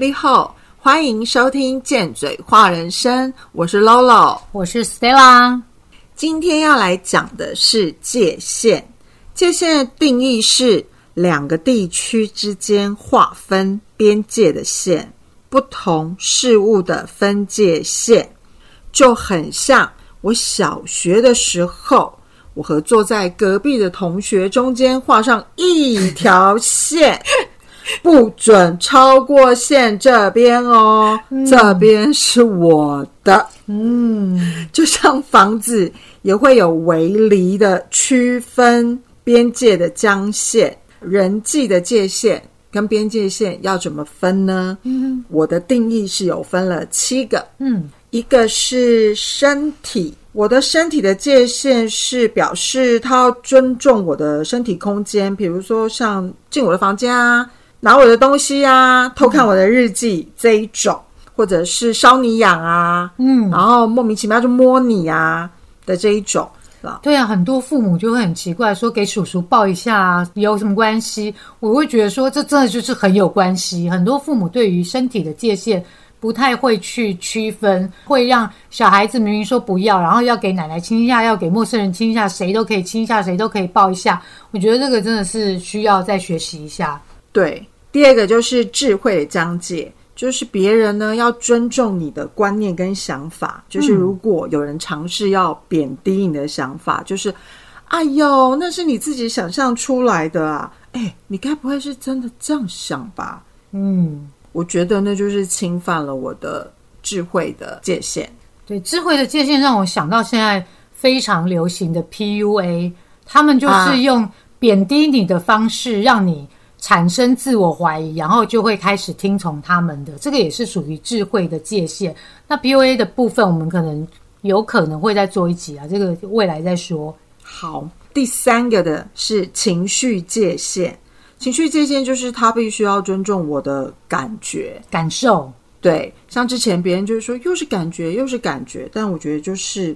你好，欢迎收听《贱嘴话人生》，我是 Lolo，我是 Stella。今天要来讲的是界限。界限的定义是两个地区之间划分边界的线，不同事物的分界线，就很像我小学的时候，我和坐在隔壁的同学中间画上一条线。不准超过线这边哦，这边是我的。嗯，就像房子也会有围篱的区分边界的疆线，人际的界限跟边界线要怎么分呢？嗯，我的定义是有分了七个。嗯，一个是身体，我的身体的界限是表示他要尊重我的身体空间，比如说像进我的房间啊。拿我的东西啊，偷看我的日记这一种，或者是搔你痒啊，嗯，然后莫名其妙就摸你啊的这一种，对啊，很多父母就会很奇怪，说给叔叔抱一下啊，有什么关系？我会觉得说，这真的就是很有关系。很多父母对于身体的界限不太会去区分，会让小孩子明明说不要，然后要给奶奶亲一下，要给陌生人亲一下，谁都可以亲一下，谁都可以抱一下。我觉得这个真的是需要再学习一下。对。第二个就是智慧的疆界，就是别人呢要尊重你的观念跟想法。就是如果有人尝试要贬低你的想法，就是哎呦，那是你自己想象出来的啊！哎，你该不会是真的这样想吧？嗯，我觉得那就是侵犯了我的智慧的界限。对，智慧的界限让我想到现在非常流行的 PUA，他们就是用贬低你的方式让你。产生自我怀疑，然后就会开始听从他们的，这个也是属于智慧的界限。那 BOA 的部分，我们可能有可能会再做一集啊，这个未来再说。好，第三个的是情绪界限，情绪界限就是他必须要尊重我的感觉、感受。对，像之前别人就是说又是感觉又是感觉，但我觉得就是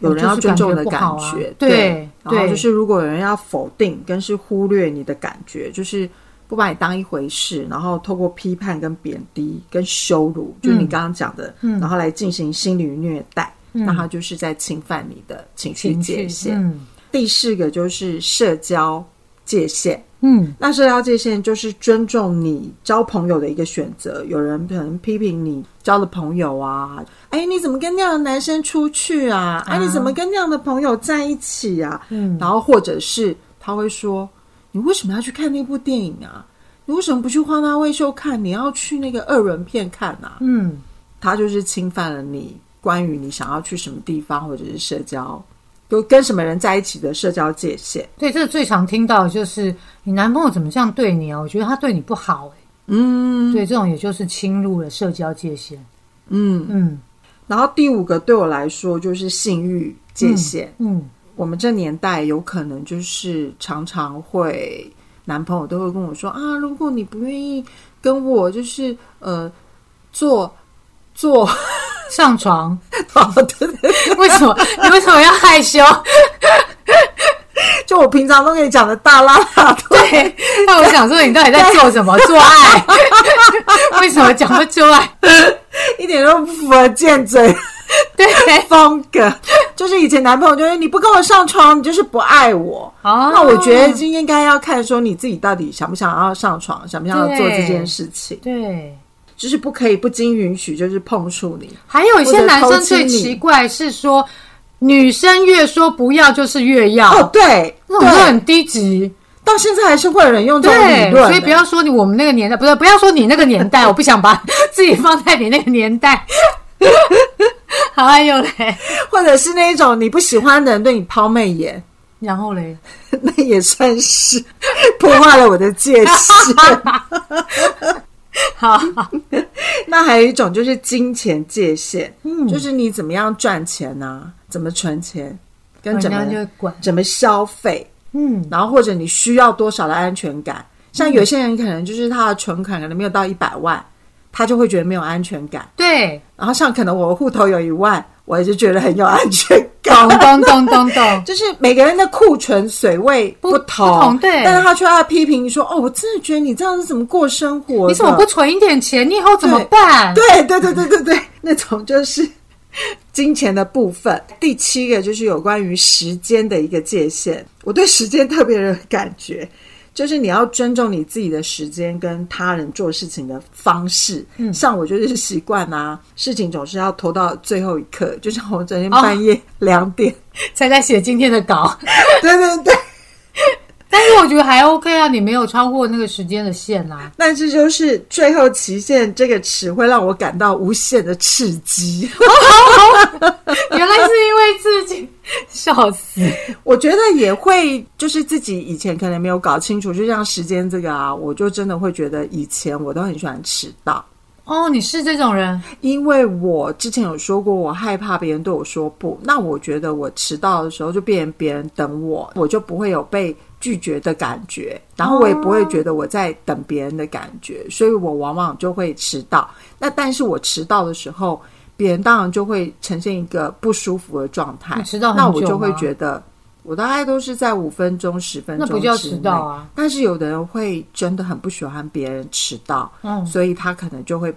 有人要尊重的感觉，对。然后就是如果有人要否定跟是忽略你的感觉，就是。不把你当一回事，然后透过批判、跟贬低、跟羞辱，就是你刚刚讲的，然后来进行心理虐待，那他就是在侵犯你的情绪界限。第四个就是社交界限，嗯，那社交界限就是尊重你交朋友的一个选择。有人可能批评你交的朋友啊，哎，你怎么跟那样的男生出去啊？哎，你怎么跟那样的朋友在一起啊？嗯，然后或者是他会说。你为什么要去看那部电影啊？你为什么不去花大卫秀看？你要去那个二轮片看啊？嗯，他就是侵犯了你关于你想要去什么地方或者是社交，就跟什么人在一起的社交界限。对，这个最常听到就是你男朋友怎么这样对你啊？我觉得他对你不好哎。嗯，对，这种也就是侵入了社交界限。嗯嗯，然后第五个对我来说就是性欲界限。嗯。我们这年代有可能就是常常会男朋友都会跟我说啊，如果你不愿意跟我就是呃做做上床，哦对对，为什么你为什么要害羞？就我平常都跟你讲的大拉拉 对，那我想说你到底在做什么？做爱？为什么讲不出来？一点都不符合贱嘴。对风格，就是以前男朋友就是你不跟我上床，你就是不爱我。哦，那我觉得就应该要看说你自己到底想不想要上床，想不想要做这件事情。对，就是不可以不经允许，就是碰触你。还有一些男生最奇怪是说，女生越说不要就是越要。哦，对，那种很低级。到现在还是会有人用这种理论，所以不要说你我们那个年代，不是不要说你那个年代，我不想把 自己放在你那个年代。还有嘞，或者是那一种你不喜欢的人对你抛媚眼，然后嘞，那也算是 破坏了我的界限。好，那还有一种就是金钱界限，嗯，就是你怎么样赚钱呢？怎么存钱，跟怎么怎么消费，嗯，然后或者你需要多少的安全感？像有些人可能就是他的存款可能没有到一百万。他就会觉得没有安全感。对，然后像可能我户头有一万，我也就觉得很有安全感。咚咚咚咚咚，就是每个人的库存水位不不同，不同对但是他却要批评说：“哦，我真的觉得你这样子怎么过生活？你怎么不存一点钱？你以后怎么办？对 对对对对对，那种就是金钱的部分。第七个就是有关于时间的一个界限，我对时间特别有感觉。就是你要尊重你自己的时间跟他人做事情的方式。嗯，像我就是习惯啊，事情总是要拖到最后一刻。就像我昨天半夜两点，才在写今天的稿。对 对对，但是我觉得还 OK 啊，你没有超过那个时间的线啊。但是就是最后期限这个词会让我感到无限的刺激。原来是因为自己笑死。我觉得也会，就是自己以前可能没有搞清楚，就像时间这个啊，我就真的会觉得以前我都很喜欢迟到。哦，你是这种人，因为我之前有说过，我害怕别人对我说不。那我觉得我迟到的时候，就变成别人等我，我就不会有被拒绝的感觉，然后我也不会觉得我在等别人的感觉，所以我往往就会迟到。那但是我迟到的时候，别人当然就会呈现一个不舒服的状态。迟到那我就会觉得，我大概都是在五分钟、十分钟，那不叫迟到啊。但是有的人会真的很不喜欢别人迟到，嗯，所以他可能就会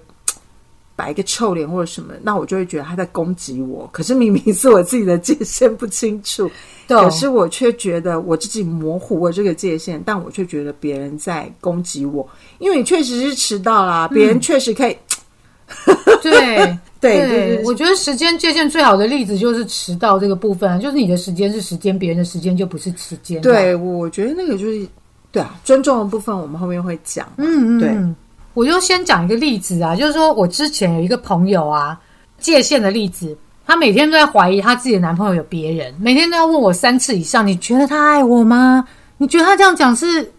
摆一个臭脸或者什么，那我就会觉得他在攻击我。可是明明是我自己的界限不清楚，可是我却觉得我自己模糊了这个界限，但我却觉得别人在攻击我，因为你确实是迟到啦，别人确实可以。对对对，我觉得时间界限最好的例子就是迟到这个部分，就是你的时间是时间，别人的时间就不是时间。对，我觉得那个就是对啊，尊重的部分我们后面会讲。嗯嗯，对，我就先讲一个例子啊，就是说我之前有一个朋友啊，界限的例子，她每天都在怀疑她自己的男朋友有别人，每天都要问我三次以上，你觉得他爱我吗？你觉得他这样讲是？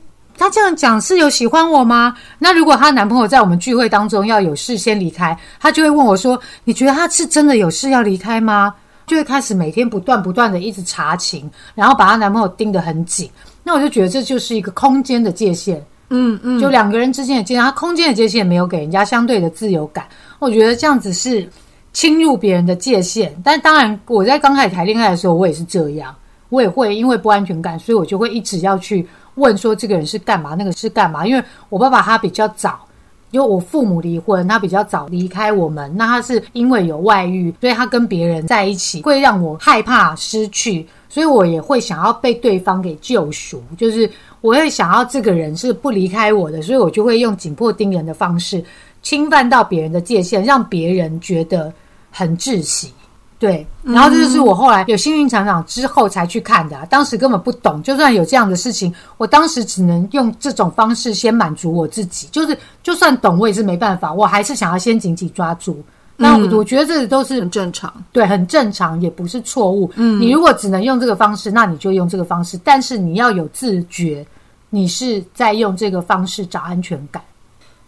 她这样讲是有喜欢我吗？那如果她男朋友在我们聚会当中要有事先离开，她就会问我说：“你觉得他是真的有事要离开吗？”就会开始每天不断不断的一直查情，然后把她男朋友盯得很紧。那我就觉得这就是一个空间的界限，嗯嗯，就两个人之间的界限，他空间的界限没有给人家相对的自由感。我觉得这样子是侵入别人的界限。但当然，我在刚开始谈恋爱的时候，我也是这样，我也会因为不安全感，所以我就会一直要去。问说这个人是干嘛，那个是干嘛？因为我爸爸他比较早，因为我父母离婚，他比较早离开我们。那他是因为有外遇，所以他跟别人在一起，会让我害怕失去，所以我也会想要被对方给救赎，就是我会想要这个人是不离开我的，所以我就会用紧迫盯人的方式侵犯到别人的界限，让别人觉得很窒息。对，然后这就是我后来有幸运厂长之后才去看的，当时根本不懂。就算有这样的事情，我当时只能用这种方式先满足我自己。就是就算懂，我也是没办法，我还是想要先紧紧抓住。那我觉得这都是很正常，对，很正常，也不是错误。嗯，你如果只能用这个方式，那你就用这个方式，但是你要有自觉，你是在用这个方式找安全感。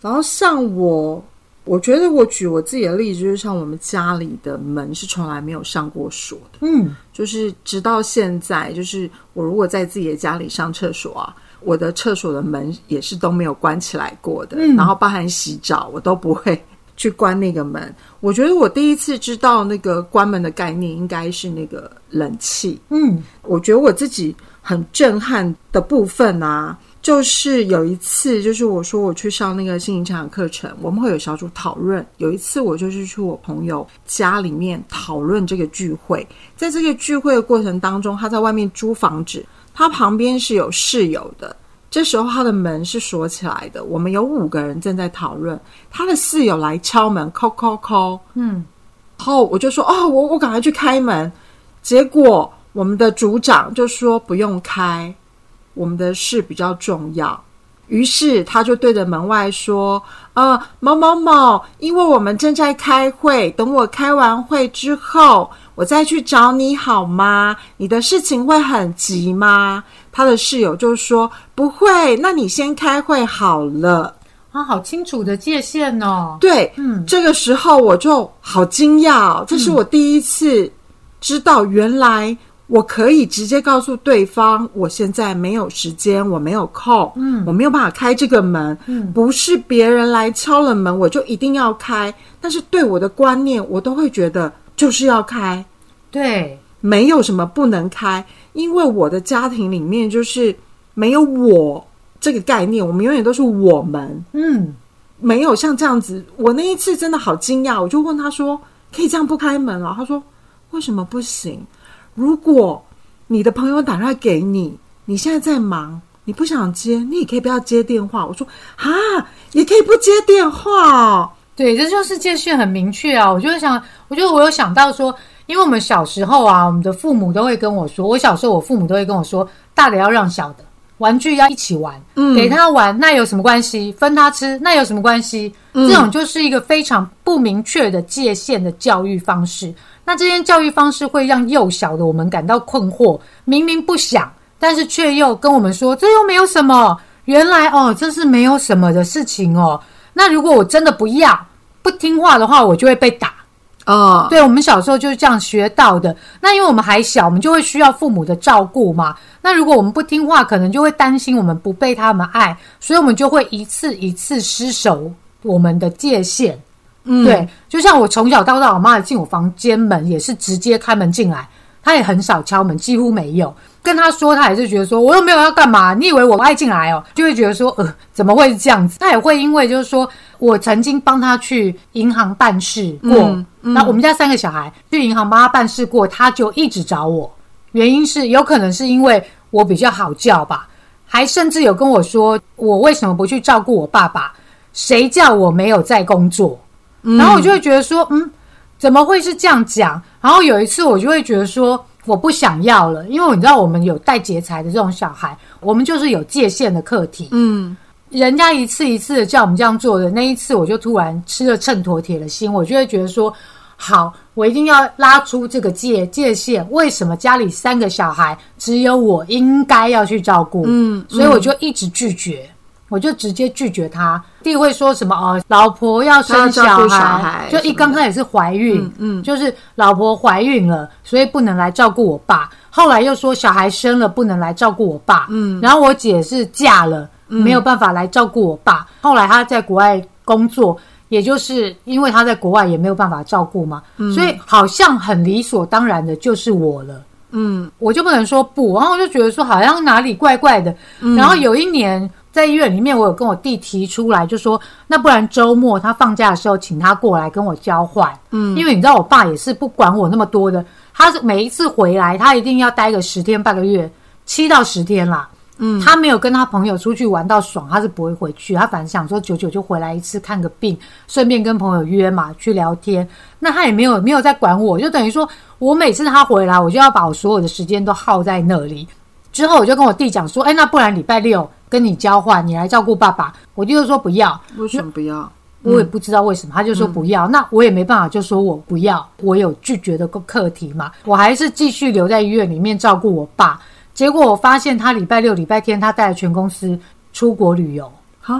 然后像我。我觉得我举我自己的例子，就是像我们家里的门是从来没有上过锁的，嗯，就是直到现在，就是我如果在自己的家里上厕所啊，我的厕所的门也是都没有关起来过的，然后包含洗澡，我都不会去关那个门。我觉得我第一次知道那个关门的概念，应该是那个冷气，嗯，我觉得我自己很震撼的部分啊。就是有一次，就是我说我去上那个心灵成长课程，我们会有小组讨论。有一次，我就是去我朋友家里面讨论这个聚会，在这个聚会的过程当中，他在外面租房子，他旁边是有室友的。这时候他的门是锁起来的，我们有五个人正在讨论，他的室友来敲门，敲敲敲，嗯，然后我就说哦，我我赶快去开门，结果我们的组长就说不用开。我们的事比较重要，于是他就对着门外说：“呃，某某某，因为我们正在开会，等我开完会之后，我再去找你好吗？你的事情会很急吗？”他的室友就说：“不会，那你先开会好了。”啊，好清楚的界限哦。对，嗯，这个时候我就好惊讶，这是我第一次知道原来。我可以直接告诉对方，我现在没有时间，我没有空，嗯，我没有办法开这个门，嗯，不是别人来敲了门，我就一定要开。但是对我的观念，我都会觉得就是要开，对没有什么不能开，因为我的家庭里面就是没有我这个概念，我们永远都是我们，嗯，没有像这样子。我那一次真的好惊讶，我就问他说：“可以这样不开门了？”他说：“为什么不行？如果你的朋友打电话给你，你现在在忙，你不想接，你也可以不要接电话。”我说：“啊，也可以不接电话哦。”对，这就是界限很明确啊！我就想，我觉得我有想到说，因为我们小时候啊，我们的父母都会跟我说，我小时候我父母都会跟我说，大的要让小的，玩具要一起玩，嗯给他玩那有什么关系？分他吃那有什么关系？这种就是一个非常不明确的界限的教育方式。那这些教育方式会让幼小的我们感到困惑，明明不想，但是却又跟我们说这又没有什么。原来哦，这是没有什么的事情哦。那如果我真的不要不听话的话，我就会被打。哦，对我们小时候就是这样学到的。那因为我们还小，我们就会需要父母的照顾嘛。那如果我们不听话，可能就会担心我们不被他们爱，所以我们就会一次一次失守我们的界限。嗯对，就像我从小到大，我妈进我房间门也是直接开门进来，她也很少敲门，几乎没有。跟她说，她也是觉得说我又没有要干嘛，你以为我爱进来哦？就会觉得说，呃，怎么会是这样子？她也会因为就是说我曾经帮她去银行办事过，嗯嗯那我们家三个小孩去银行帮她办事过，她就一直找我，原因是有可能是因为我比较好叫吧，还甚至有跟我说我为什么不去照顾我爸爸？谁叫我没有在工作？然后我就会觉得说，嗯，怎么会是这样讲？然后有一次我就会觉得说，我不想要了，因为你知道我们有带劫财的这种小孩，我们就是有界限的课题。嗯人家一次一次的叫我们这样做的，那一次我就突然吃了秤砣铁了心，我就会觉得说，好，我一定要拉出这个界界限。为什么家里三个小孩只有我应该要去照顾？嗯所以我就一直拒绝，我就直接拒绝他。弟会说什么哦，老婆要生小孩就一刚开始是怀孕，嗯嗯就是老婆怀孕了，所以不能来照顾我爸。后来又说小孩生了不能来照顾我爸，嗯然后我姐是嫁了，没有办法来照顾我爸。后来她在国外工作，也就是因为她在国外也没有办法照顾嘛，所以好像很理所当然的就是我了。嗯我就不能说不，然后我就觉得说好像哪里怪怪的。然后有一年在医院里面，我有跟我弟提出来，就说那不然周末他放假的时候，请他过来跟我交换。嗯因为你知道我爸也是不管我那么多的，他是每一次回来，他一定要待个十天半个月，七到十天啦。嗯他没有跟他朋友出去玩到爽，他是不会回去。他反正想说久久就回来一次看个病，顺便跟朋友约嘛去聊天。那他也没有没有在管我，就等于说我每次他回来，我就要把我所有的时间都耗在那里。之后我就跟我弟讲说，哎，那不然礼拜六跟你交换，你来照顾爸爸。我弟就说不要，为什么不要？我也不知道为什么，他就说不要，那我也没办法，就说我不要，我有拒绝的课题嘛，我还是继续留在医院里面照顾我爸。结果我发现他礼拜六、礼拜天他带了全公司出国旅游，啊，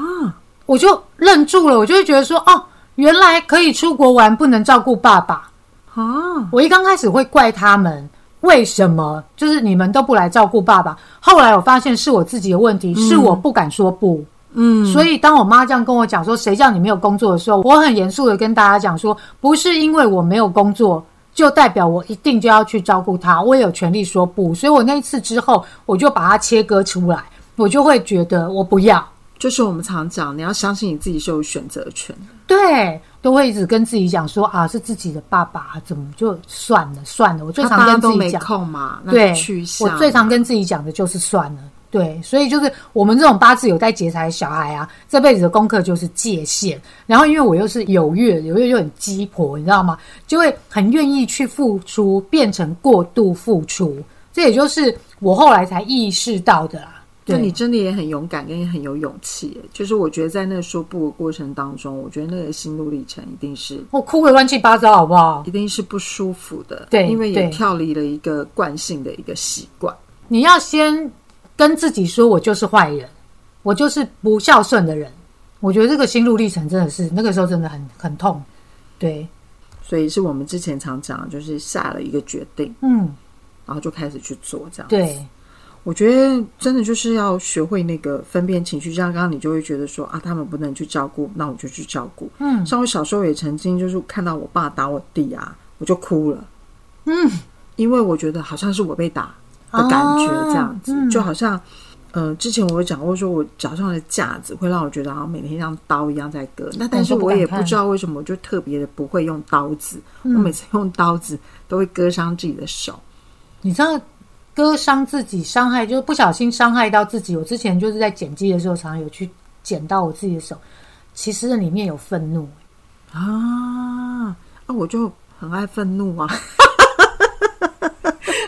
我就愣住了，我就会觉得说，哦，原来可以出国玩，不能照顾爸爸。啊，我一刚开始会怪他们，为什么就是你们都不来照顾爸爸？后来我发现是我自己的问题，是我不敢说不。嗯，所以当我妈这样跟我讲说谁叫你没有工作的时候，我很严肃的跟大家讲说，不是因为我没有工作，就代表我一定就要去照顾他，我也有权利说不。所以我那一次之后，我就把它切割出来，我就会觉得我不要，就是我们常讲，你要相信你自己是有选择权的。对，都会一直跟自己讲说啊，是自己的爸爸，怎么就算了算了。我最常跟自己讲，空嘛，对。我最常跟自己讲的就是算了。对，所以就是我们这种八字有带劫财的小孩啊，这辈子的功课就是界限。然后因为我又是有月，有月又很鸡婆，你知道吗？就会很愿意去付出，变成过度付出。这也就是我后来才意识到的啦。对，那你真的也很勇敢，跟也很有勇气。就是我觉得在那个说不的过程当中，我觉得那个心路历程一定是我哭的乱七八糟，好不好？一定是不舒服的。对因为也跳离了一个惯性的一个习惯。你要先跟自己说，我就是坏人，我就是不孝顺的人。我觉得这个心路历程真的是那个时候真的很很痛。对，所以是我们之前常讲，就是下了一个决定，嗯，然后就开始去做这样。，对，我觉得真的就是要学会那个分辨情绪。像刚刚你就会觉得说啊，他们不能去照顾，那我就去照顾。嗯像我小时候也曾经就是看到我爸打我弟啊，我就哭了。嗯，因为我觉得好像是我被打的感觉，啊这样子、嗯就好像。呃，之前我有讲过，说我脚上的架子会让我觉得好像每天像刀一样在割。那但是我也不知道为什么，我就特别的不会用刀子。嗯我每次用刀子都会割伤自己的手。你知道割伤自己，伤害就是不小心伤害到自己。我之前就是在剪辑的时候，常常有去剪到我自己的手，其实里面有愤怒。啊啊！我就很爱愤怒啊，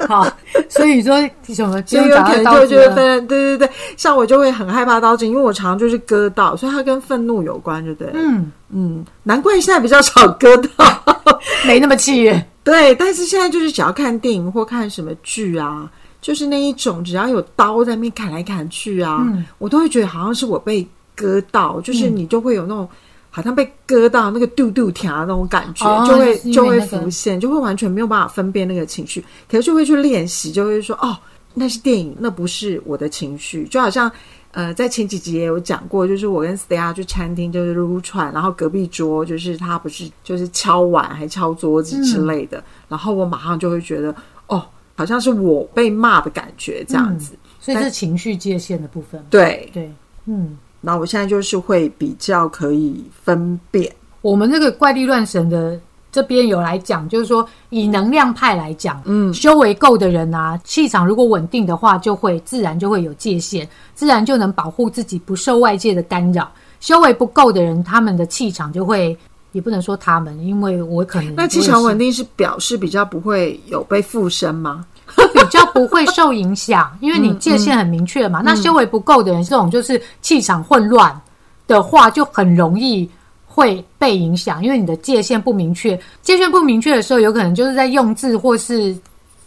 好，所以说什么，所以有可能就就会会分，对对对，像我就会很害怕刀子，因为我常常就是割到，所以它跟愤怒有关，对不对？嗯，嗯，难怪现在比较少割到。没那么气人。对，但是现在就是只要看电影或看什么剧啊，就是那一种只要有刀在那边砍来砍去啊，嗯我都会觉得好像是我被割到，就是你就会有那种。好像被割到那个肚肚条那种感觉，哦就会就会浮现，就会完全没有办法分辨那个情绪，可是就会去练习，就会说哦，那是电影，那不是我的情绪，就好像呃，在前几集也有讲过，就是我跟 Stella 去餐厅就是撸串，然后隔壁桌就是他不是就是敲碗还敲桌子之类的，然后我马上就会觉得哦，好像是我被骂的感觉这样子，所以是情绪界限的部分。对。对，嗯，然后我现在就是会比较可以分辨，我们这个怪力乱神的这边有来讲，就是说以能量派来讲，嗯，修为够的人啊，气场如果稳定的话，就会自然就会有界限，自然就能保护自己不受外界的干扰。修为不够的人，他们的气场就会。也不能说他们，因为我可能那气场稳定定是表示比较不会有被附身吗？比较不会受影响，因为你界限很明确嘛。那修为不够的人，这种就是气场混乱的话，就很容易会被影响，因为你的界限不明确。界限不明确的时候，有可能就是在用字或是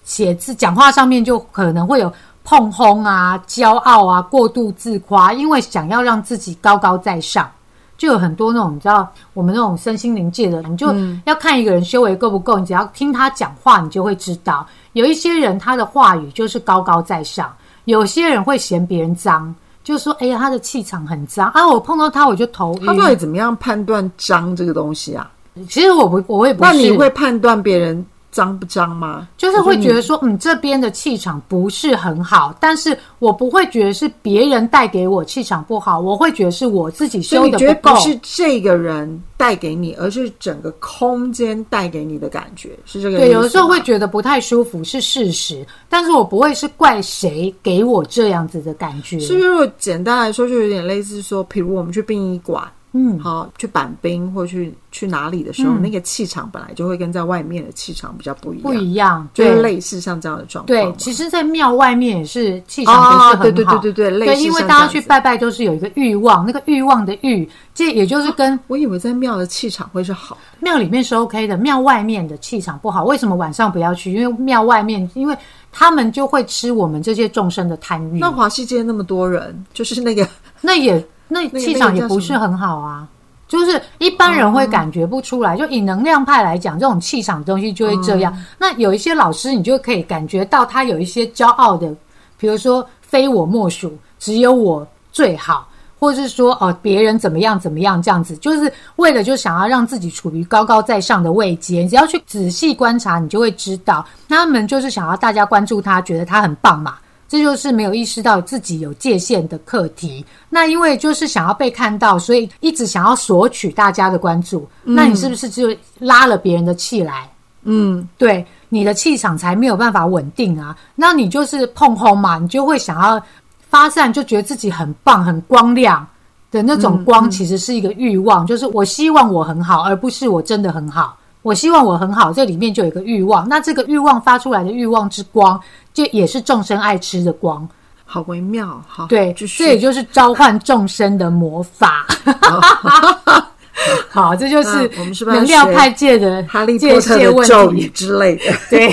写字、讲话上面，就可能会有碰轰啊、骄傲啊、过度自夸，因为想要让自己高高在上。就有很多那种你知道，我们那种身心灵界的人，你就要看一个人修为够不够，你只要听他讲话，你就会知道。有一些人他的话语就是高高在上，有些人会嫌别人脏，就说：“哎呀，他的气场很脏啊！”我碰到他我就头晕。他到底怎么样判断脏这个东西啊？其实我不，我也不是。那你会判断别人脏不脏吗？就是会觉得得说，嗯，这边的气场不是很好，但是我不会觉得是别人带给我气场不好，我会觉得是我自己修的不够。不是这个人带给你，而是整个空间带给你的感觉，是这个对，有的时候会觉得不太舒服，是事实，但是我不会是怪谁给我这样子的感觉。是不是？简单来说，就有点类似说，比如我们去殡仪馆，嗯，好去板冰或去去哪里的时候，那个气场本来就会跟在外面的气场比较不一样，不一样，就是对类似像这样的状况对。，其实，在庙外面也是气场不是很好。哦对对对对对类对，似因为大家这样子去拜拜都是有一个欲望，那个欲望的欲，这也就是跟我以为在庙的气场会是好的，庙里面是 OK 的，庙外面的气场不好。为什么晚上不要去？因为庙外面，因为他们就会吃我们这些众生的贪欲，那华西街那么多人，就是那个那也那气场也不是很好啊。就是一般人会感觉不出来，就以能量派来讲，这种气场的东西就会这样。那有一些老师，你就可以感觉到他有一些骄傲的，比如说非我莫属，只有我最好，或是说哦别人怎么样怎么样这样子，就是为了就想要让自己处于高高在上的位阶。你只要去仔细观察，你就会知道，那他们就是想要大家关注他，觉得他很棒嘛。这就是没有意识到自己有界限的课题。那因为就是想要被看到，所以一直想要索取大家的关注。那你是不是就拉了别人的气来？嗯，对，你的气场才没有办法稳定啊。那你就是碰轰嘛，你就会想要发散，就觉得自己很棒、很光亮的那种光，其实是一个欲望，就是我希望我很好，而不是我真的很好。我希望我很好，这里面就有一个欲望。那这个欲望发出来的欲望之光，就也是众生爱吃的光。好微妙。好，对，这也就是召唤众生的魔法。好，这就是我们是不能量派界的哈利波特的咒语。之类的。对，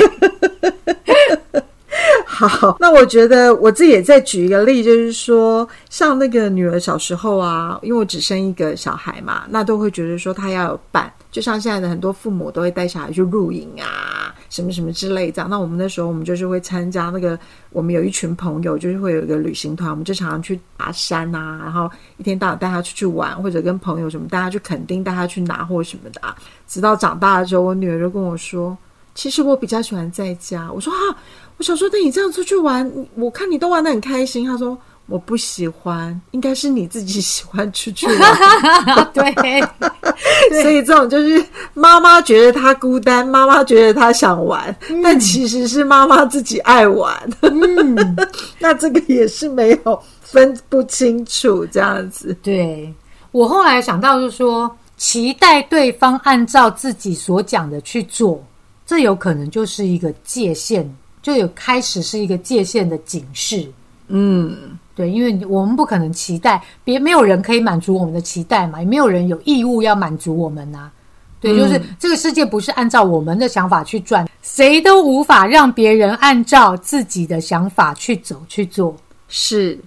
好，那我觉得我自己也再举一个例，就是说，像那个女儿小时候啊，因为我只生一个小孩嘛，那都会觉得说她要有伴，就像现在的很多父母都会带小孩去露营啊，什么什么之类这样。那我们那时候我们就是会参加那个，我们有一群朋友，就是会有一个旅行团，我们就常常去爬山啊，然后一天到晚带他出去玩，或者跟朋友什么带他去垦丁，带他去拿货什么的啊。直到长大了之后，我女儿就跟我说。其实我比较喜欢在家。我说啊，我想说，那你这样出去玩，我看你都玩的很开心。他说我不喜欢，应该是你自己喜欢出去 玩。对，所以这种就是妈妈觉得她孤单，妈妈觉得她想玩，但其实是妈妈自己爱玩。嗯，那这个也是没有分不清楚这样子。对我后来想到就是说，期待对方按照自己所讲的去做，这有可能就是一个界限，就有开始是一个界限的警示。嗯，对，因为我们不可能期待别没有人可以满足我们的期待嘛，也没有人有义务要满足我们呐、对，就是这个世界不是按照我们的想法去转，谁都无法让别人按照自己的想法去走去做。是，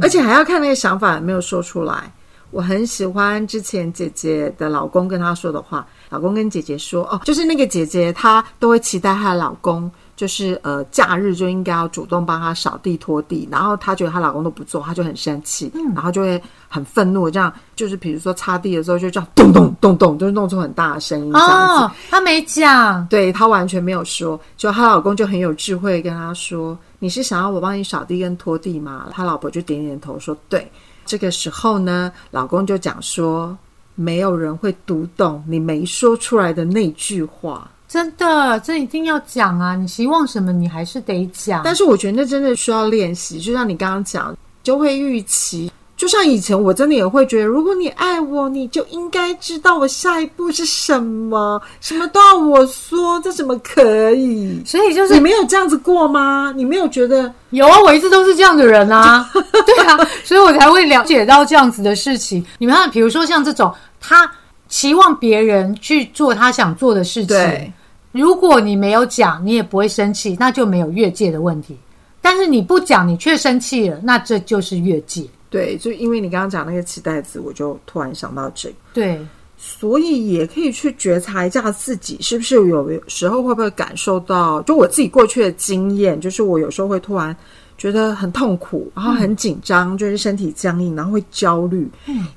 而且还要看那个想法有没有说出来。我很喜欢之前姐姐的老公跟她说的话，老公跟姐姐说，哦，就是那个姐姐她都会期待她的老公，就是呃假日就应该要主动帮她扫地拖地，然后她觉得她老公都不做，她就很生气，然后就会很愤怒，这样就是比如说擦地的时候就这样咚咚咚咚，就是弄出很大的声音这样子。哦，他没讲，对她完全没有说，就她老公就很有智慧跟她说：“你是想要我帮你扫地跟拖地吗？”她老婆就点点头说：“对。”这个时候呢，老公就讲说：“没有人会读懂你没说出来的那句话。真的，这一定要讲啊！你希望什么，你还是得”讲。但是我觉得那真的需要练习，就像你刚刚讲，就会预期。就像以前我真的也会觉得，如果你爱我，你就应该知道我下一步是什么，什么都要我说，这怎么可以？所以就是你没有这样子过吗？你没有觉得有啊，我一直都是这样的人啊，对啊，所以我才会了解到这样子的事情。你们看，比如说像这种，他期望别人去做他想做的事情，对如果你没有讲，你也不会生气，那就没有越界的问题。但是你不讲，你却生气了，那这就是越界。对？就因为你刚刚讲那个期待值，我就突然想到这个。对，所以也可以去觉察一下自己是不是有时候会不会感受到，就我自己过去的经验，就是我有时候会突然觉得很痛苦，然后很紧张，就是身体僵硬，然后会焦虑，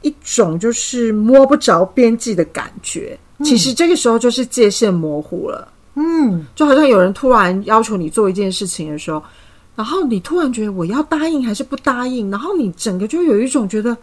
一种就是摸不着边际的感觉。其实这个时候就是界限模糊了，嗯，就好像有人突然要求你做一件事情的时候，然后你突然觉得我要答应还是不答应，然后你整个就有一种觉得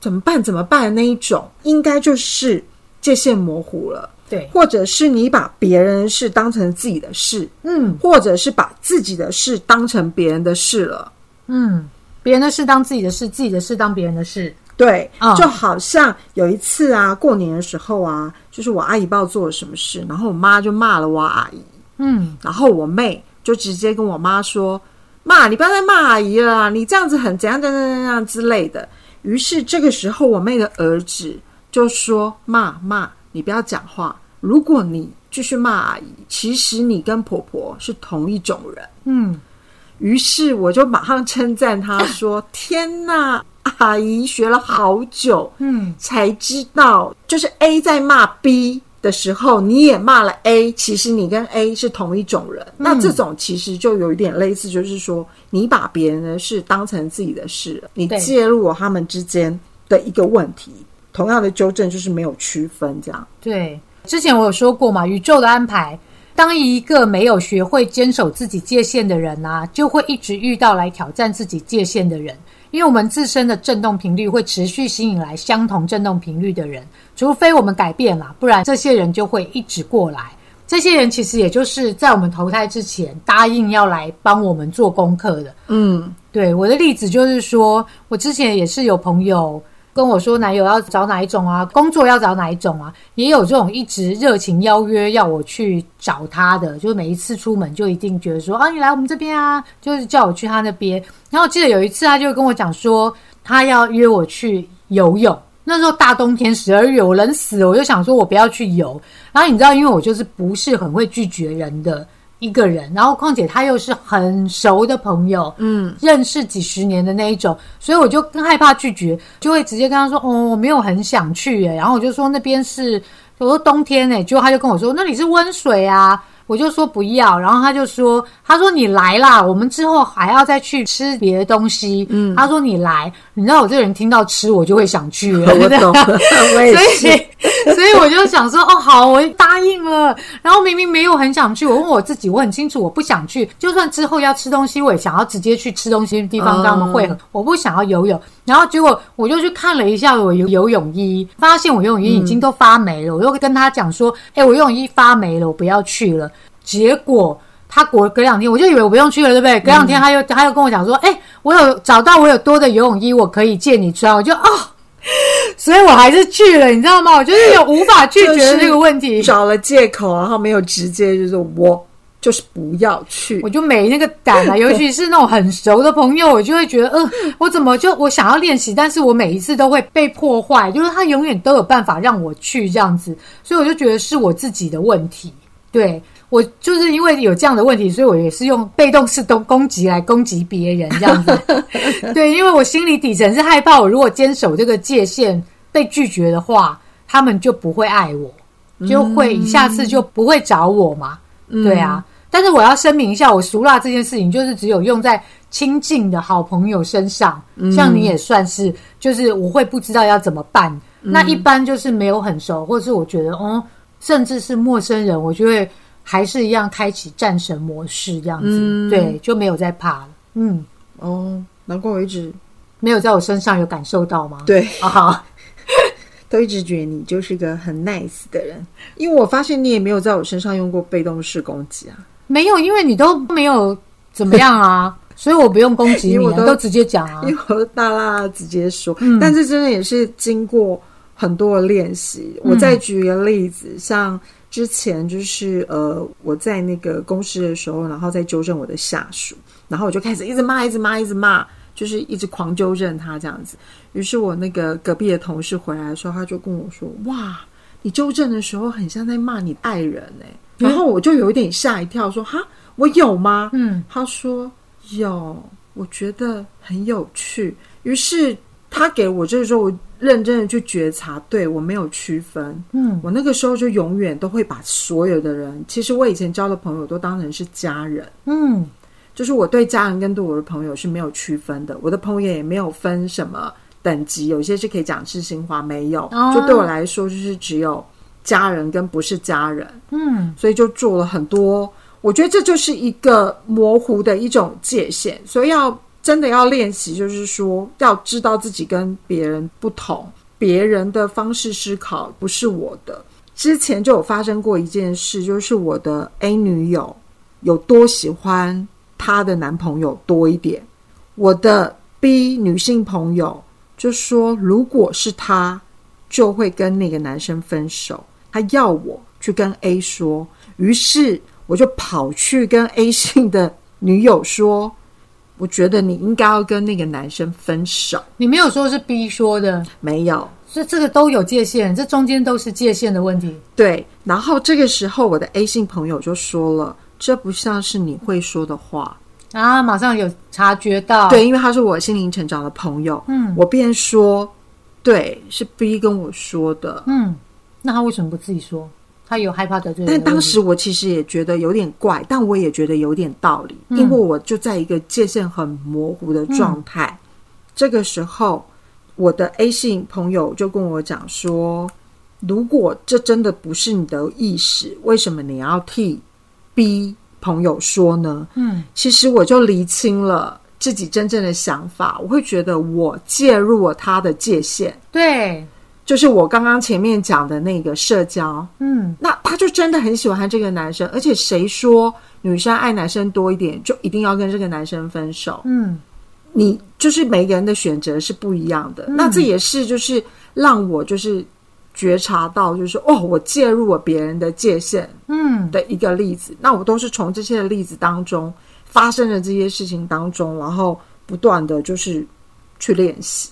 怎么办怎么办的那一种，应该就是界限模糊了。对，或者是你把别人的事当成自己的事，嗯或者是把自己的事当成别人的事了。嗯，别人的事当自己的事，自己的事当别人的事。对，嗯就好像有一次啊，过年的时候啊，就是我阿姨不知道做了什么事，然后我妈就骂了我阿姨，嗯，然后我妹就直接跟我妈说：“妈，你不要再骂阿姨了啦，你这样子很怎样怎样怎样怎样之类的。”于是这个时候，我妹的儿子就说：“骂骂，你不要讲话。如果你继续骂阿姨，其实你跟婆婆是同一种人。”嗯，于是我就马上称赞她说：“天哪，阿姨学了好久，嗯，才知道，就是 A 在骂 B 的时候，你也骂了 A，其实你跟 A 是同一种人。那这种其实就有一点类似，就是说你把别人的事当成自己的事了，你介入了他们之间的一个问题。同样的纠正就是没有区分，这样对。之前我有说过嘛，宇宙的安排，当一个没有学会坚守自己界限的人啊，就会一直遇到来挑战自己界限的人。因为我们自身的振动频率会持续吸引来相同振动频率的人，除非我们改变了，不然这些人就会一直过来。这些人其实也就是在我们投胎之前答应要来帮我们做功课的。嗯，对我的例子就是说，我之前也是有朋友跟我说，男友要找哪一种啊，工作要找哪一种啊，也有这种一直热情邀约要我去找他的，就是每一次出门就一定觉得说啊，你来我们这边啊，就是叫我去他那边。然后我记得有一次，他就跟我讲说，他要约我去游泳。那时候大冬天十二月，我冷死了，我就想说我不要去游。然后你知道，因为我就是不是很会拒绝人的一个人，然后况且他又是很熟的朋友，嗯，认识几十年的那一种，所以我就更害怕拒绝，就会直接跟他说：“哦，我没有很想去。”耶。然后我就说那边是，我说冬天呢，结果他就跟我说那里是温水啊。我就说不要，然后他就说，他说你来啦，我们之后还要再去吃别的东西。嗯，他说你来，你知道我这个人听到吃我就会想去了，我懂 我也是。所以，所以我就想说，哦，好，我答应了。然后明明没有很想去，我问我自己，我很清楚我不想去。就算之后要吃东西，我也想要直接去吃东西的地方跟他们会合，我不想要游泳。然后结果我就去看了一下我游游泳衣，发现我游泳衣已经都发霉了。我又跟他讲说，哎，我游泳衣发霉了，我不要去了。结果他隔隔两天，我就以为我不用去了，对不对？隔两天他又他又跟我讲说，哎，我有找到我有多的游泳衣，我可以借你穿。我就哦。所以我还是去了，你知道吗？我就是有无法拒绝的这个问题，找了借口，然后没有直接就是我就是不要去，我就没那个胆了。尤其是那种很熟的朋友，我就会觉得，嗯，我怎么就我想要练习，但是我每一次都会被破坏，就是他永远都有办法让我去这样子，所以我就觉得是我自己的问题，对。我就是因为有这样的问题，所以我也是用被动式攻攻击来攻击别人这样子。对，因为我心里底层是害怕，我如果坚守这个界限被拒绝的话，他们就不会爱我，就会下次就不会找我嘛。对啊，但是我要声明一下，我熟辣这件事情就是只有用在亲近的好朋友身上，像你也算是，就是我会不知道要怎么办。那一般就是没有很熟，或者是我觉得哦，甚至是陌生人，我就会。还是一样开启战神模式这样子，对，就没有再怕了。嗯，哦，难怪我一直没有在我身上有感受到吗？对，啊，都一直觉得你就是个很 nice 的人，因为我发现你也没有在我身上用过被动式攻击啊。没有，因为你都没有怎么样啊，所以我不用攻击你，都直接讲啊，因为我大啦直接说。但这真的也是经过很多的练习。我再举一个例子，像。之前就是呃，我在那个公司的时候，然后在纠正我的下属，然后我就开始一直骂，一直骂，一直骂，就是一直狂纠正他这样子。于是我那个隔壁的同事回来的时候，他就跟我说：“哇，你纠正的时候很像在骂你爱人哎。”然后我就有一点吓一跳，说：“哈，我有吗？”嗯，他说有，我觉得很有趣。于是他给我这个时候我。认真的去觉察，对我没有区分。嗯，我那个时候就永远都会把所有的人，其实我以前交的朋友都当成是家人。嗯，就是我对家人跟对我的朋友是没有区分的。我的朋友也没有分什么等级，有些是可以讲知心话，没有。就对我来说，就是只有家人跟不是家人。嗯，所以就做了很多。我觉得这就是一个模糊的一种界限，所以要。真的要练习，就是说要知道自己跟别人不同，别人的方式思考不是我的。之前就有发生过一件事，就是我的 A 女友有多喜欢她的男朋友多一点，我的 B 女性朋友就说，如果是她，就会跟那个男生分手。她要我去跟 A 说，于是我就跑去跟 A 姓的女友说。我觉得你应该要跟那个男生分手。你没有说是 B 说的，没有，这这个都有界限，这中间都是界限的问题。对，然后这个时候我的 A 姓朋友就说了，这不像是你会说的话啊，马上有察觉到。对，因为他是我心灵成长的朋友，嗯，我便说，对，是 B 跟我说的，嗯，那他为什么不自己说？他有害怕得罪，但当时我其实也觉得有点怪，但我也觉得有点道理，因为我就在一个界限很模糊的状态。这个时候，我的 A 姓朋友就跟我讲说：“如果这真的不是你的意识，为什么你要替 B 朋友说呢？”嗯，其实我就厘清了自己真正的想法，我会觉得我介入了他的界限。对。就是我刚刚前面讲的那个社交，嗯，那他就真的很喜欢这个男生，而且谁说女生爱男生多一点就一定要跟这个男生分手？嗯，你就是每个人的选择是不一样的，那这也是就是让我就是觉察到，就是哦，我介入了别人的界限，嗯，的一个例子。那我都是从这些例子当中发生的这些事情当中，然后不断的就是去练习。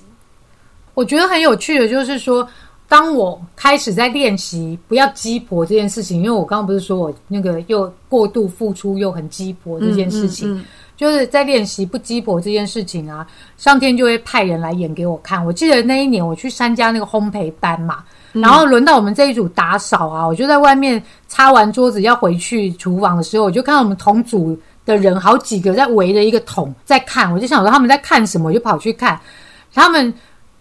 我觉得很有趣的，就是说，当我开始在练习不要鸡婆这件事情，因为我刚刚不是说我那个又过度付出又很鸡婆这件事情，嗯嗯就是在练习不鸡婆这件事情啊，上天就会派人来演给我看。我记得那一年我去参加那个烘焙班嘛，嗯然后轮到我们这一组打扫啊，我就在外面擦完桌子要回去厨房的时候，我就看到我们同组的人好几个在围着一个桶在看，我就想说他们在看什么，我就跑去看，他们。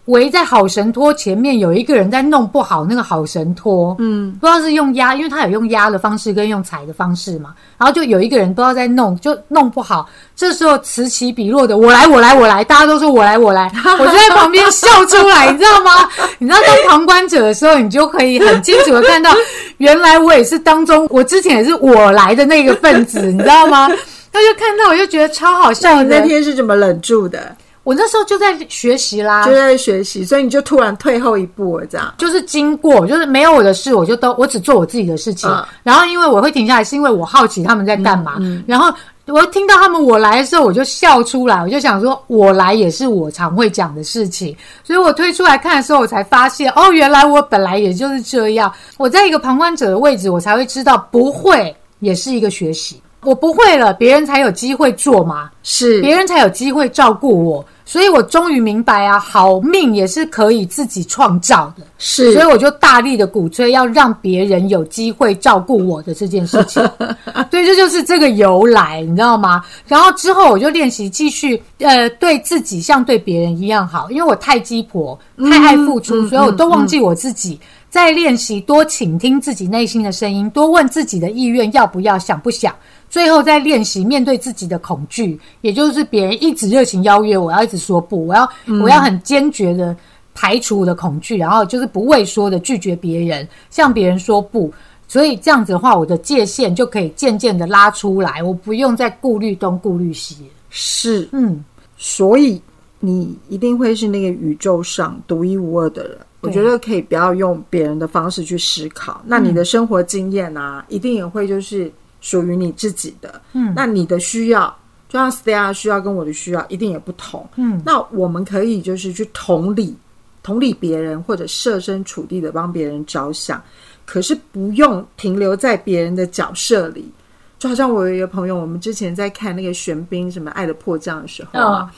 围在好神托前面有一个人在弄不好那个好神托，嗯，不知道是用压，因为他有用压的方式跟用踩的方式嘛，然后就有一个人不知道在弄，就弄不好。这时候此起彼落的我来我来我来，大家都说我来我来，我就在旁边笑出来，你知道吗？你知道当旁观者的时候，你就可以很清楚的看到，原来我也是当中，我之前也是我来的那个分子，你知道吗？他就看到我就觉得超好笑的。那天是怎么忍住的？我那时候就在学习啦，就在学习，所以你就突然退后一步了，这样。就是经过，就是没有我的事，我就都我只做我自己的事情。嗯然后因为我会停下来，是因为我好奇他们在干嘛。然后我听到他们我来的时候，我就笑出来，我就想说，我来也是我常会讲的事情。所以我推出来看的时候，我才发现，哦，原来我本来也就是这样。我在一个旁观者的位置，我才会知道，不会也是一个学习。我不会了，别人才有机会做嘛。是别人才有机会照顾我，所以我终于明白啊，好命也是可以自己创造的。是，所以我就大力的鼓吹要让别人有机会照顾我的这件事情。对，这就是这个由来，你知道吗？然后之后我就练习继续，呃，对自己像对别人一样好，因为我太鸡婆，太爱付出，所以我都忘记我自己。在练习多倾听自己内心的声音，多问自己的意愿要不要、想不想。最后再练习面对自己的恐惧，也就是别人一直热情邀约我，要一直说不，我要、我要很坚决的排除我的恐惧，然后就是不畏缩的拒绝别人，向别人说不。所以这样子的话，我的界限就可以渐渐的拉出来，我不用再顾虑东顾虑西。是，嗯，所以你一定会是那个宇宙上独一无二的人。我觉得可以不要用别人的方式去思考，那你的生活经验啊，一定也会就是属于你自己的。嗯，那你的需要，就像 Stella 的需要跟我的需要一定也不同。嗯，那我们可以就是去同理，同理别人或者设身处地的帮别人着想，可是不用停留在别人的角色里。就好像我有一个朋友，我们之前在看那个玄彬什么《爱的迫降》的时候啊，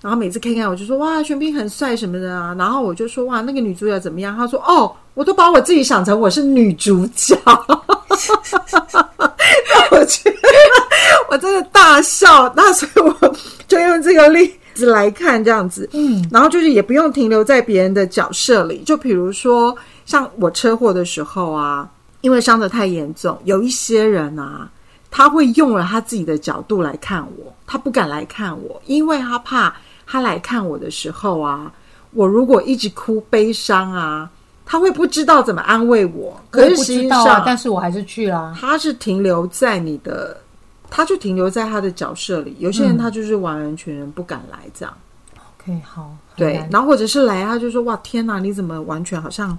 然后每次看看我就说哇，玄彬很帅什么的啊，然后我就说哇，那个女主角怎么样？他说哦，我都把我自己想成我是女主角，我觉得我真的大笑，那所以我就用这个例子来看这样子，嗯，然后就是也不用停留在别人的角色里，就比如说像我车祸的时候啊，因为伤得太严重，有一些人啊。他会用了他自己的角度来看我，他不敢来看我，因为他怕他来看我的时候啊，我如果一直哭悲伤啊，他会不知道怎么安慰我。可是不实际知道啊上，，但是我还是去了。他是停留在你的，他就停留在他的角色里。有些人他就是完完全全不敢来这样，OK，好，对，然后或者是来他就说哇天哪，你怎么完全好像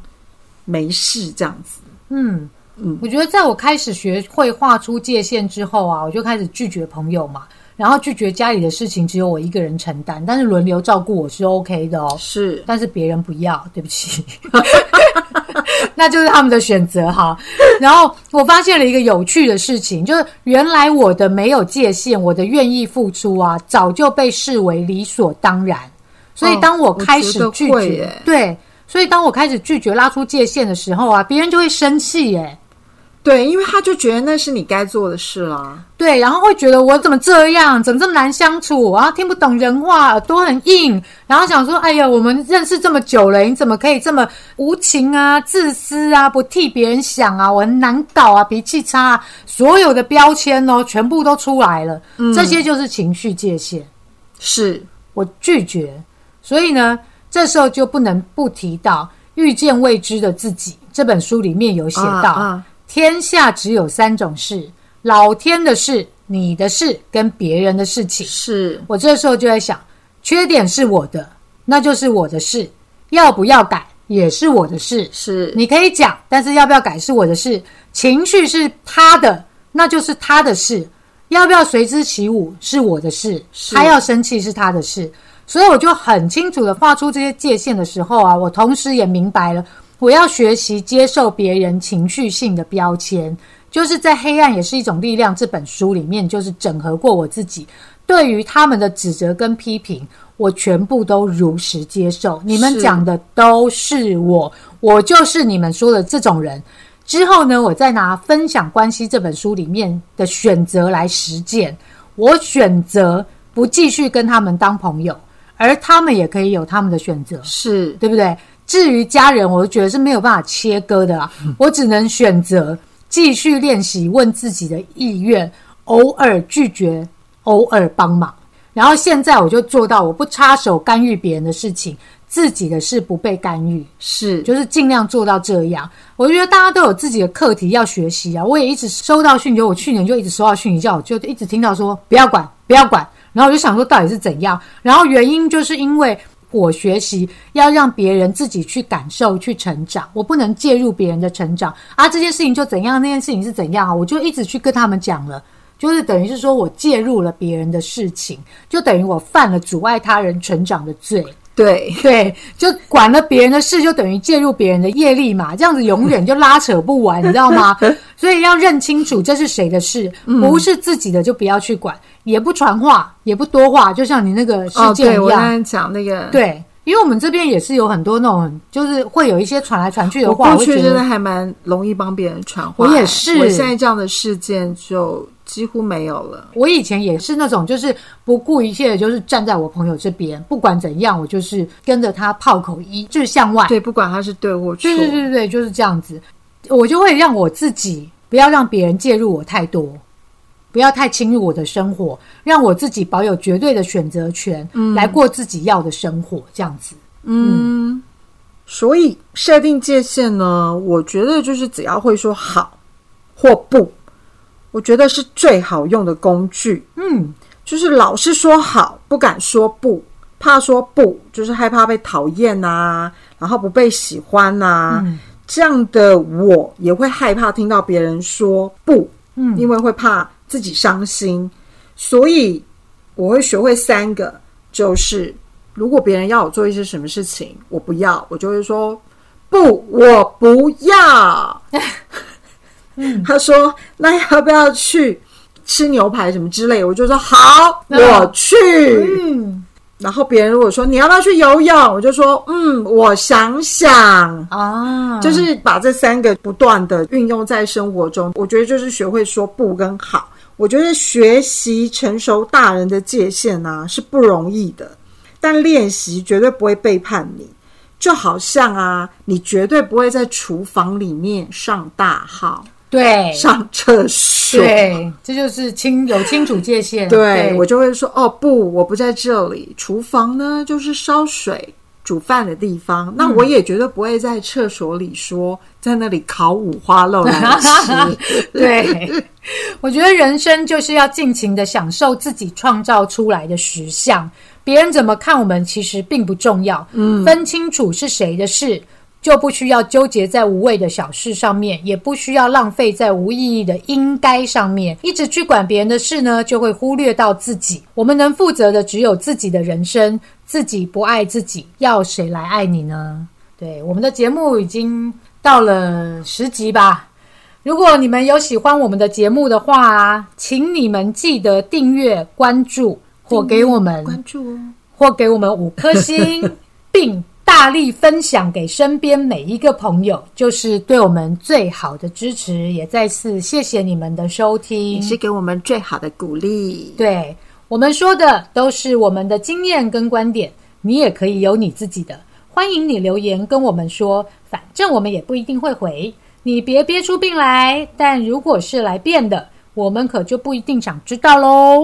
没事这样子？嗯嗯我觉得在我开始学会画出界限之后啊，我就开始拒绝朋友嘛，然后拒绝家里的事情只有我一个人承担，但是轮流照顾我是 OK 的哦。是但是别人不要，对不起，那就是他们的选择哈。然后我发现了一个有趣的事情，就是原来我的没有界限，我的愿意付出啊，早就被视为理所当然。所以当我开始拒绝，对，所以当我开始拒绝拉出界限的时候啊，别人就会生气耶。对，因为他就觉得那是你该做的事啦。对，然后会觉得我怎么这样，怎么这么难相处，然后听不懂人话，耳朵很硬，然后想说，哎呀，我们认识这么久了，你怎么可以这么无情啊、自私啊、不替别人想啊，我很难搞啊，脾气差啊，所有的标签哦，全部都出来了，这些就是情绪界限，是。我拒绝，所以呢，这时候就不能不提到《遇见未知的自己》这本书里面有写到。啊啊天下只有三种事：老天的事、你的事跟别人的事情。是我这时候就在想，缺点是我的，那就是我的事；要不要改也是我的事。是，你可以讲，但是要不要改是我的事。情绪是他的，那就是他的事。要不要随之起舞是我的事，是他要生气是他的事。所以我就很清楚的画出这些界限的时候啊，我同时也明白了，我要学习接受别人情绪性的标签，就是在《黑暗也是一种力量》这本书里面，就是整合过我自己对于他们的指责跟批评，我全部都如实接受。你们讲的都是我，我就是你们说的这种人。之后呢，我再拿《分享关系》这本书里面的选择来实践。我选择不继续跟他们当朋友，而他们也可以有他们的选择。是对不对？至于家人，我觉得是没有办法切割的啊，我只能选择继续练习问自己的意愿，偶尔拒绝，偶尔帮忙。然后现在我就做到，我不插手干预别人的事情，自己的事不被干预，是，就是尽量做到这样。我觉得大家都有自己的课题要学习啊。我也一直收到讯息，我去年就一直收到讯息，叫我就一直听到说不要管，不要管。然后我就想说到底是怎样？然后原因就是因为我学习要让别人自己去感受、去成长，我不能介入别人的成长啊。这件事情就怎样，那件事情是怎样啊？我就一直去跟他们讲了。就是等于是说我介入了别人的事情，就等于我犯了阻碍他人成长的罪。对，对，就管了别人的事，就等于介入别人的业力嘛，这样子永远就拉扯不完，你知道吗？所以要认清楚这是谁的事，不是自己的就不要去管，也不传话，也不多话，就像你那个事哦，对我刚件一样。才讲那个，对，因为我们这边也是有很多那种，就是会有一些传来传去的我话，过去真的还蛮容易帮别人传话，我也是我现在这样的事件就几乎没有了。我以前也是那种，就是不顾一切的，就是站在我朋友这边，不管怎样，我就是跟着他炮口一致向外。对，不管他是对或错，对对对对，就是这样子。我就会让我自己不要让别人介入我太多，不要太侵入我的生活，让我自己保有绝对的选择权，来过自己要的生活，这样子。嗯，所以设定界限呢，我觉得就是只要会说好或不，我觉得是最好用的工具。嗯，就是老是说好，不敢说不，怕说不，就是害怕被讨厌呐，然后不被喜欢呐、嗯这样的我也会害怕听到别人说不，嗯因为会怕自己伤心，所以我会学会三个，就是如果别人要我做一些什么事情，我不要，我就会说不，我不要。他说那要不要去吃牛排什么之类的，我就说好，嗯我去。嗯然后别人如果说你要不要去游泳，我就说嗯，我想想。啊，就是把这三个不断的运用在生活中，我觉得就是学会说不跟好。我觉得学习成熟大人的界限啊是不容易的，但练习绝对不会背叛你。就好像啊，你绝对不会在厨房里面上大号、对上厕所。对，这就是清有清楚界限。对我就会说哦不，我不在这里，厨房呢就是烧水煮饭的地方。那我也绝对不会在厕所里说在那里烤五花肉来吃。对，我觉得人生就是要尽情的享受自己创造出来的实相，别人怎么看我们其实并不重要。嗯，分清楚是谁的事，就不需要纠结在无谓的小事上面，也不需要浪费在无意义的应该上面。一直去管别人的事呢，就会忽略到自己。我们能负责的只有自己的人生，自己不爱自己，要谁来爱你呢？对，我们的节目已经到了十集吧。如果你们有喜欢我们的节目的话啊，请你们记得订阅、关注或给我们关注哦。或给我们五颗星，并大力分享给身边每一个朋友，就是对我们最好的支持。也再次谢谢你们的收听也。是给我们最好的鼓励。对我们说的都是我们的经验跟观点，你也可以有你自己的。欢迎你留言跟我们说，反正我们也不一定会回，你别憋出病来。但如果是来变的，我们可就不一定想知道喽。